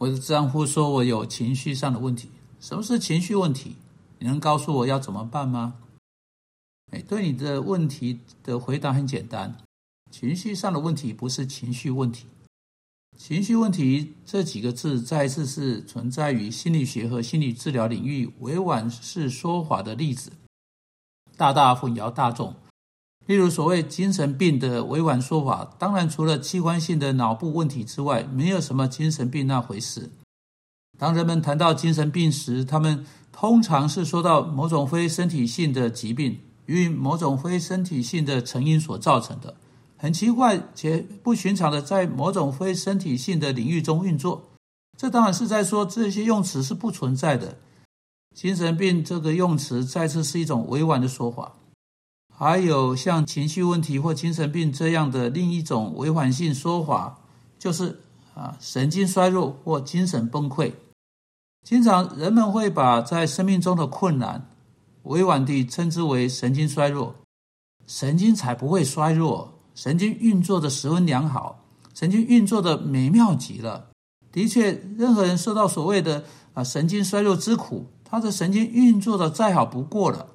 我的丈夫说我有情绪上的问题。什么是情绪问题？你能告诉我要怎么办吗？哎，对你的问题的回答很简单，情绪上的问题不是情绪问题。情绪问题这几个字再次是存在于心理学和心理治疗领域委婉式说法的例子，大大混淆大众。例如，所谓精神病的委婉说法，当然除了器官性的脑部问题之外，没有什么精神病那回事。当人们谈到精神病时，他们通常是说到某种非身体性的疾病与某种非身体性的成因所造成的。很奇怪且不寻常的，在某种非身体性的领域中运作。这当然是在说这些用词是不存在的。精神病这个用词再次是一种委婉的说法。还有像情绪问题或精神病这样的另一种违反性说法，就是啊神经衰弱或精神崩溃。经常人们会把在生命中的困难委婉地称之为神经衰弱。神经才不会衰弱，神经运作的十分良好，神经运作的美妙极了。的确，任何人受到所谓的啊神经衰弱之苦，他的神经运作的再好不过了。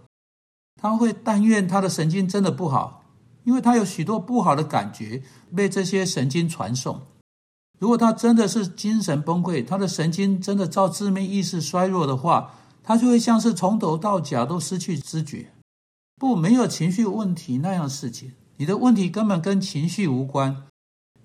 他会但愿他的神经真的不好，因为他有许多不好的感觉被这些神经传送。如果他真的是精神崩溃，他的神经真的照致命意识衰弱的话，他就会像是从头到脚都失去知觉。不，没有情绪问题那样的事情。你的问题根本跟情绪无关，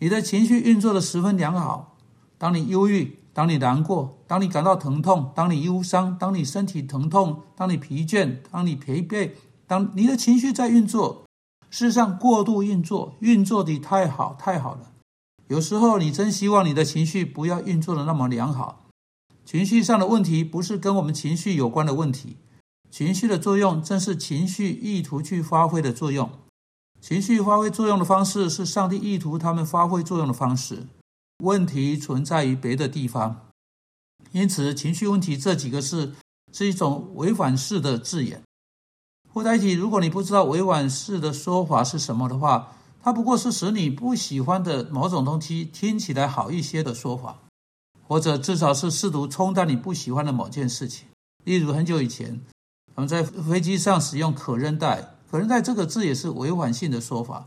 你的情绪运作的十分良好。当你忧郁。当你难过，当你感到疼痛，当你忧伤，当你身体疼痛，当你疲倦，当你疲惫，当你的情绪在运作，事实上过度运作，运作的太好太好了。有时候你真希望你的情绪不要运作的那么良好。情绪上的问题不是跟我们情绪有关的问题，情绪的作用正是情绪意图去发挥的作用。情绪发挥作用的方式是上帝意图他们发挥作用的方式。问题存在于别的地方，因此情绪问题这几个字是一种违反式的字眼。附带体，如果你不知道委婉式的说法是什么的话，它不过是使你不喜欢的某种东西听起来好一些的说法，或者至少是试图冲淡你不喜欢的某件事情。例如，很久以前，我们在飞机上使用可韧带，可韧带这个字也是委婉性的说法，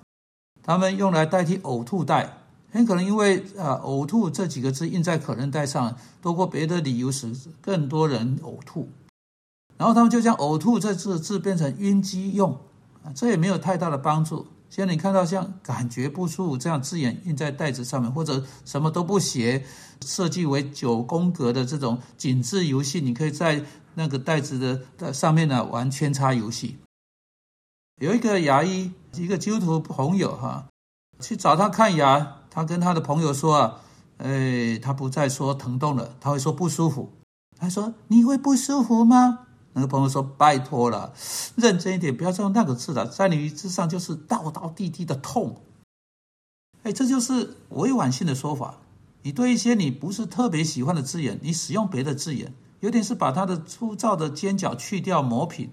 他们用来代替呕吐袋。很可能因为啊“呕吐”这几个字印在可能袋上，多过别的理由使更多人呕吐，然后他们就将“呕吐”这字字变成晕机用啊，这也没有太大的帮助。现在你看到像“感觉不舒服”这样字眼印在袋子上面，或者什么都不写，设计为九宫格的这种紧致游戏，你可以在那个袋子的上面呢玩圈叉游戏。有一个牙医，一个基督徒朋友哈，去找他看牙。他跟他的朋友说啊，哎，他不再说疼痛了，他会说不舒服。他说：“你会不舒服吗？”那个朋友说：“拜托了，认真一点，不要再用那个字了，在你之上就是道道地地的痛。”哎，这就是委婉性的说法。你对一些你不是特别喜欢的字眼，你使用别的字眼，有点是把它的粗糙的尖角去掉磨平。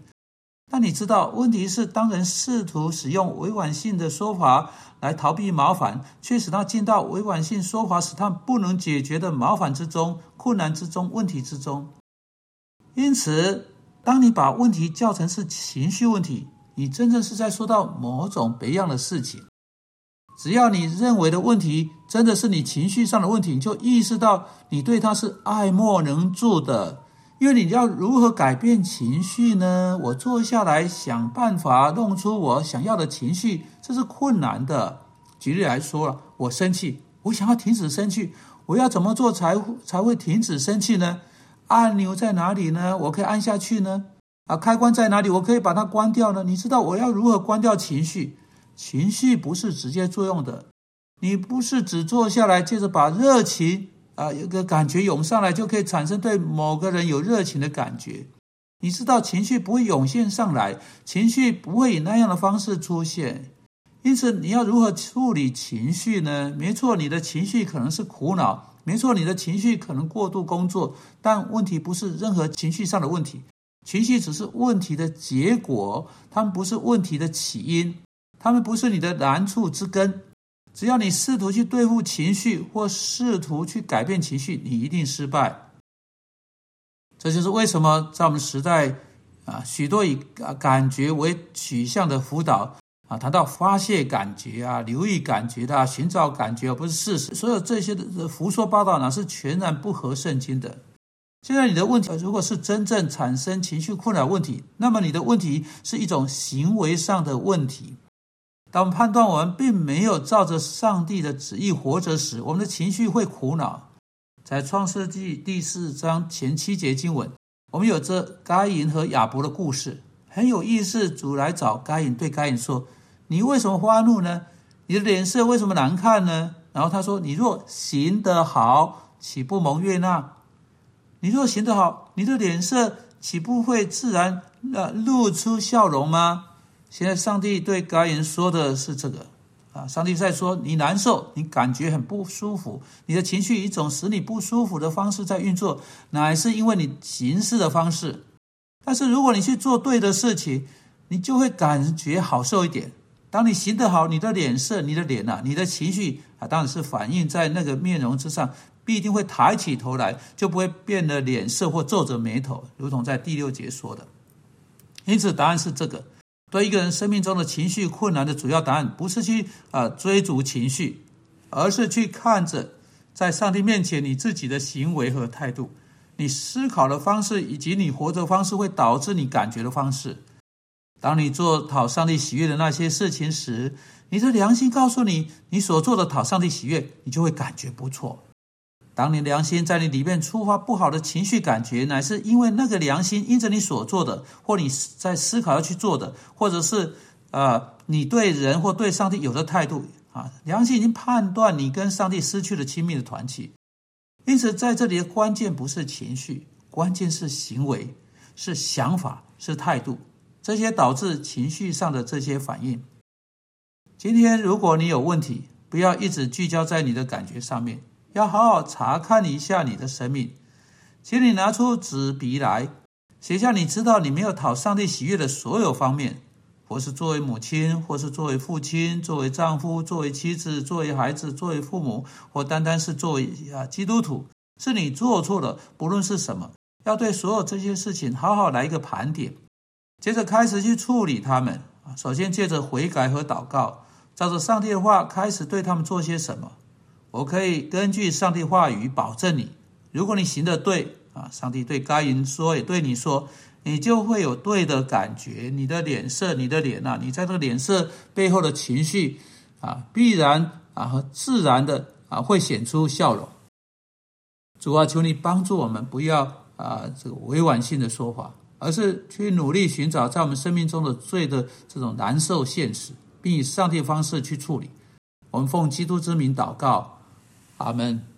但你知道，问题是当人试图使用委婉性的说法来逃避麻烦，却使他进到委婉性说法使他不能解决的麻烦之中、困难之中、问题之中。因此，当你把问题叫成是情绪问题，你真正是在说到某种别样的事情。只要你认为的问题真的是你情绪上的问题，你就意识到你对他是爱莫能助的。因为你要如何改变情绪呢？我坐下来想办法弄出我想要的情绪，这是困难的。举例来说了，我生气，我想要停止生气，我要怎么做才才会停止生气呢？按钮在哪里呢？我可以按下去呢？啊，开关在哪里？我可以把它关掉呢？你知道我要如何关掉情绪？情绪不是直接作用的，你不是只坐下来，接着把热情。啊，有个感觉涌上来，就可以产生对某个人有热情的感觉。你知道，情绪不会涌现上来，情绪不会以那样的方式出现。因此，你要如何处理情绪呢？没错，你的情绪可能是苦恼，没错，你的情绪可能过度工作。但问题不是任何情绪上的问题，情绪只是问题的结果，他们不是问题的起因，他们不是你的难处之根。只要你试图去对付情绪，或试图去改变情绪，你一定失败。这就是为什么在我们时代啊，许多以感觉为取向的辅导啊，谈到发泄感觉啊、留意感觉的、寻找感觉，不是事实。所有这些的胡说八道呢，是全然不合圣经的。现在你的问题，如果是真正产生情绪困扰问题，那么你的问题是一种行为上的问题。当判断我们并没有照着上帝的旨意活着时，我们的情绪会苦恼。在创世纪第四章前七节经文，我们有着该隐和亚伯的故事，很有意思。主来找该隐，对该隐说：“你为什么发怒呢？你的脸色为什么难看呢？”然后他说：“你若行得好，岂不蒙悦纳？”你若行得好，你的脸色岂不会自然呃露出笑容吗？现在上帝对该人说的是这个啊，上帝在说你难受，你感觉很不舒服，你的情绪以一种使你不舒服的方式在运作，乃是因为你行事的方式。但是如果你去做对的事情，你就会感觉好受一点。当你行得好，你的脸色、你的脸呐、你的情绪啊，当然是反映在那个面容之上。必定会抬起头来，就不会变得脸色或皱着眉头，如同在第六节说的。因此，答案是这个。对一个人生命中的情绪困难的主要答案，不是去啊追逐情绪，而是去看着在上帝面前你自己的行为和态度，你思考的方式以及你活着方式，会导致你感觉的方式。当你做讨上帝喜悦的那些事情时，你的良心告诉你，你所做的讨上帝喜悦，你就会感觉不错。当你良心在你里面触发不好的情绪感觉，乃是因为那个良心因着你所做的，或你在思考要去做的，或者是呃你对人或对上帝有的态度啊，良心已经判断你跟上帝失去了亲密的团契。因此，在这里的关键不是情绪，关键是行为，是想法，是态度，这些导致情绪上的这些反应。今天，如果你有问题，不要一直聚焦在你的感觉上面。要好好查看一下你的生命，请你拿出纸笔来，写下你知道你没有讨上帝喜悦的所有方面，或是作为母亲，或是作为父亲，作为丈夫，作为妻子，作为孩子，作为父母，或单单是作为啊基督徒，是你做错了，不论是什么，要对所有这些事情好好来一个盘点，接着开始去处理他们啊。首先借着悔改和祷告，照着上帝的话开始对他们做些什么。我可以根据上帝话语保证你，如果你行的对啊，上帝对该人说，也对你说，你就会有对的感觉。你的脸色，你的脸呐，你在这个脸色背后的情绪啊，必然啊和自然的啊会显出笑容。主啊，求你帮助我们，不要啊这个委婉性的说法，而是去努力寻找在我们生命中的罪的这种难受现实，并以上帝方式去处理。我们奉基督之名祷告。Amen.